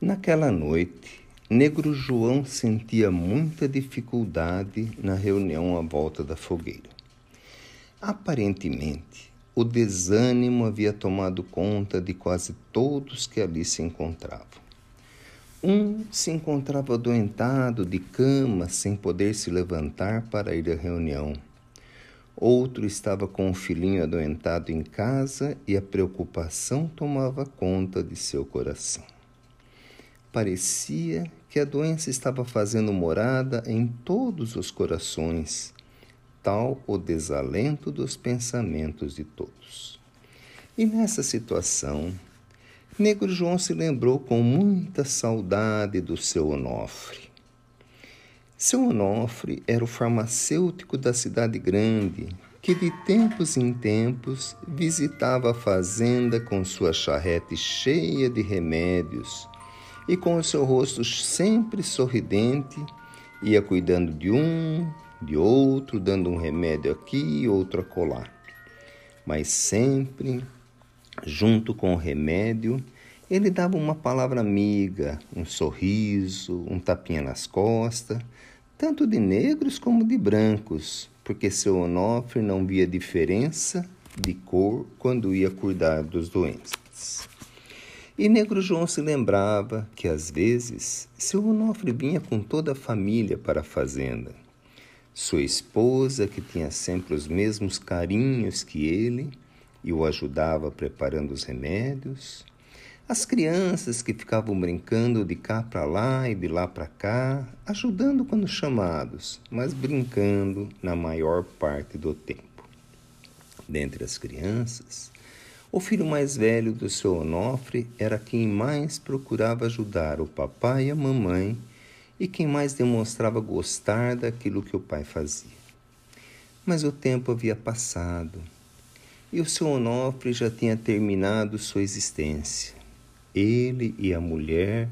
Naquela noite, Negro João sentia muita dificuldade na reunião à volta da fogueira. Aparentemente, o desânimo havia tomado conta de quase todos que ali se encontravam. Um se encontrava adoentado de cama, sem poder se levantar para ir à reunião. Outro estava com o filhinho adoentado em casa e a preocupação tomava conta de seu coração. Parecia que a doença estava fazendo morada em todos os corações, tal o desalento dos pensamentos de todos. E nessa situação, Negro João se lembrou com muita saudade do seu Onofre. Seu Onofre era o farmacêutico da cidade grande, que de tempos em tempos visitava a fazenda com sua charrete cheia de remédios e com o seu rosto sempre sorridente, ia cuidando de um, de outro, dando um remédio aqui e outro acolá. Mas sempre, junto com o remédio, ele dava uma palavra amiga, um sorriso, um tapinha nas costas, tanto de negros como de brancos, porque seu Onofre não via diferença de cor quando ia cuidar dos doentes. E Negro João se lembrava que às vezes seu Onofre vinha com toda a família para a fazenda. Sua esposa, que tinha sempre os mesmos carinhos que ele e o ajudava preparando os remédios, as crianças que ficavam brincando de cá para lá e de lá para cá, ajudando quando chamados, mas brincando na maior parte do tempo. Dentre as crianças, o filho mais velho do seu Onofre era quem mais procurava ajudar o papai e a mamãe e quem mais demonstrava gostar daquilo que o pai fazia. Mas o tempo havia passado e o seu Onofre já tinha terminado sua existência. Ele e a mulher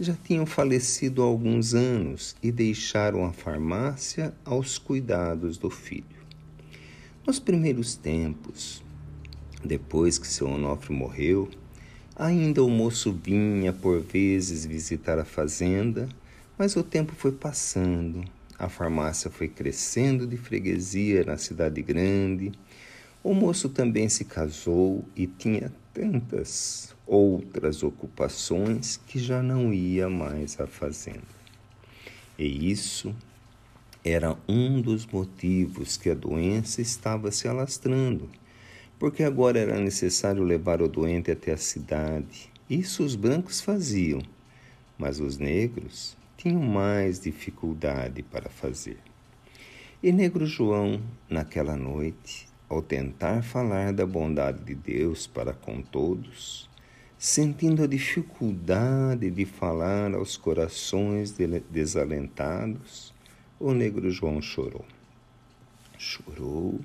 já tinham falecido há alguns anos e deixaram a farmácia aos cuidados do filho. Nos primeiros tempos, depois que seu Onofre morreu, ainda o moço vinha por vezes visitar a fazenda, mas o tempo foi passando, a farmácia foi crescendo de freguesia na cidade grande. O moço também se casou e tinha tantas outras ocupações que já não ia mais à fazenda. E isso era um dos motivos que a doença estava se alastrando, porque agora era necessário levar o doente até a cidade. Isso os brancos faziam, mas os negros tinham mais dificuldade para fazer. E Negro João, naquela noite, ao tentar falar da bondade de Deus para com todos, sentindo a dificuldade de falar aos corações desalentados, o negro João chorou. Chorou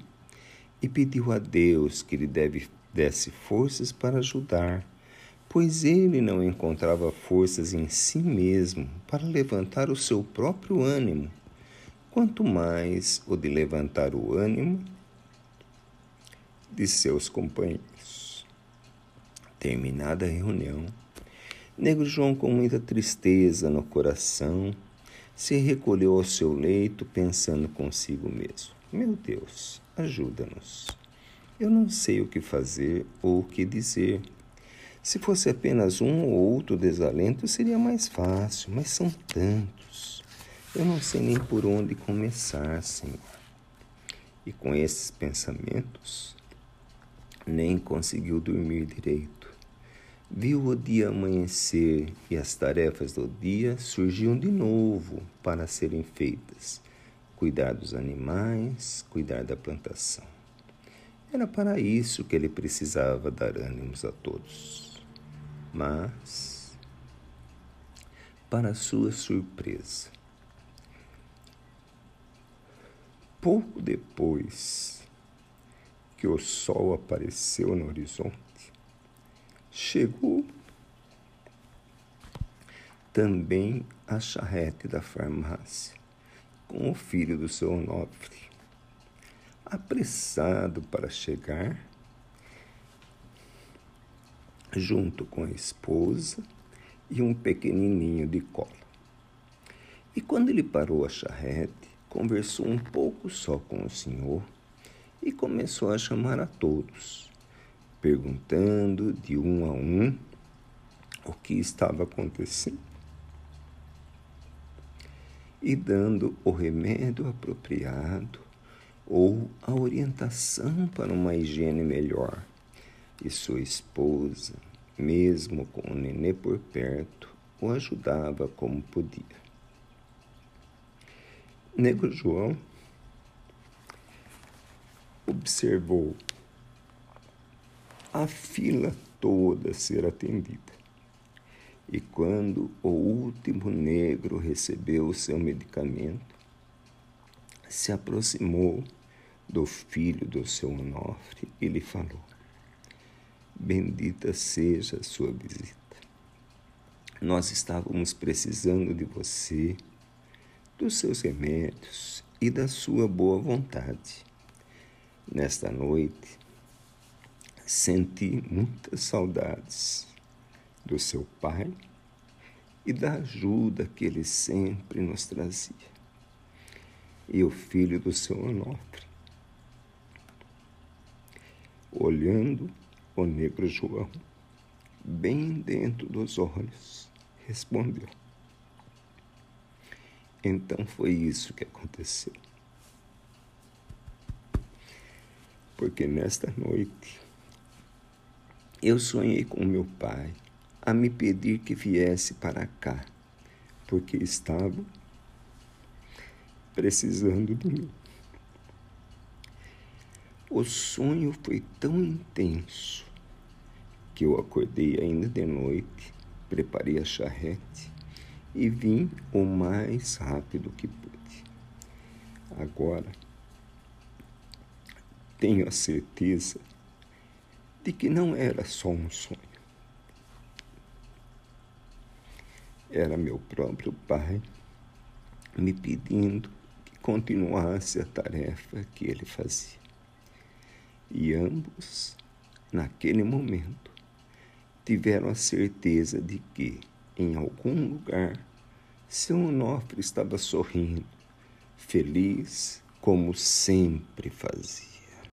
e pediu a Deus que lhe deve, desse forças para ajudar, pois ele não encontrava forças em si mesmo para levantar o seu próprio ânimo, quanto mais o de levantar o ânimo de seus companheiros. Terminada a reunião, Negro João, com muita tristeza no coração, se recolheu ao seu leito, pensando consigo mesmo: Meu Deus, ajuda-nos. Eu não sei o que fazer ou o que dizer. Se fosse apenas um ou outro desalento, seria mais fácil, mas são tantos. Eu não sei nem por onde começar, Senhor. E com esses pensamentos, nem conseguiu dormir direito. Viu o dia amanhecer e as tarefas do dia surgiam de novo para serem feitas. Cuidar dos animais, cuidar da plantação. Era para isso que ele precisava dar ânimos a todos. Mas, para sua surpresa, pouco depois que o sol apareceu no horizonte, chegou também a charrete da farmácia com o filho do seu Onofre. Apressado para chegar, junto com a esposa e um pequenininho de cola. E quando ele parou a charrete, conversou um pouco só com o senhor e começou a chamar a todos, perguntando de um a um o que estava acontecendo e dando o remédio apropriado ou a orientação para uma higiene melhor. E sua esposa, mesmo com o nenê por perto, o ajudava como podia. Negro João observou a fila toda ser atendida. E quando o último negro recebeu o seu medicamento, se aproximou do filho do seu Onofre e lhe falou: Bendita seja a sua visita. Nós estávamos precisando de você, dos seus remédios e da sua boa vontade. Nesta noite, senti muitas saudades do seu pai e da ajuda que ele sempre nos trazia. E o filho do seu Onofre, olhando o negro João bem dentro dos olhos, respondeu: Então foi isso que aconteceu. Porque nesta noite eu sonhei com meu pai a me pedir que viesse para cá, porque estava precisando de mim. O sonho foi tão intenso que eu acordei ainda de noite, preparei a charrete e vim o mais rápido que pude. Agora, tenho a certeza de que não era só um sonho. Era meu próprio pai me pedindo que continuasse a tarefa que ele fazia. E ambos, naquele momento, tiveram a certeza de que, em algum lugar, seu Onofre estava sorrindo, feliz como sempre fazia.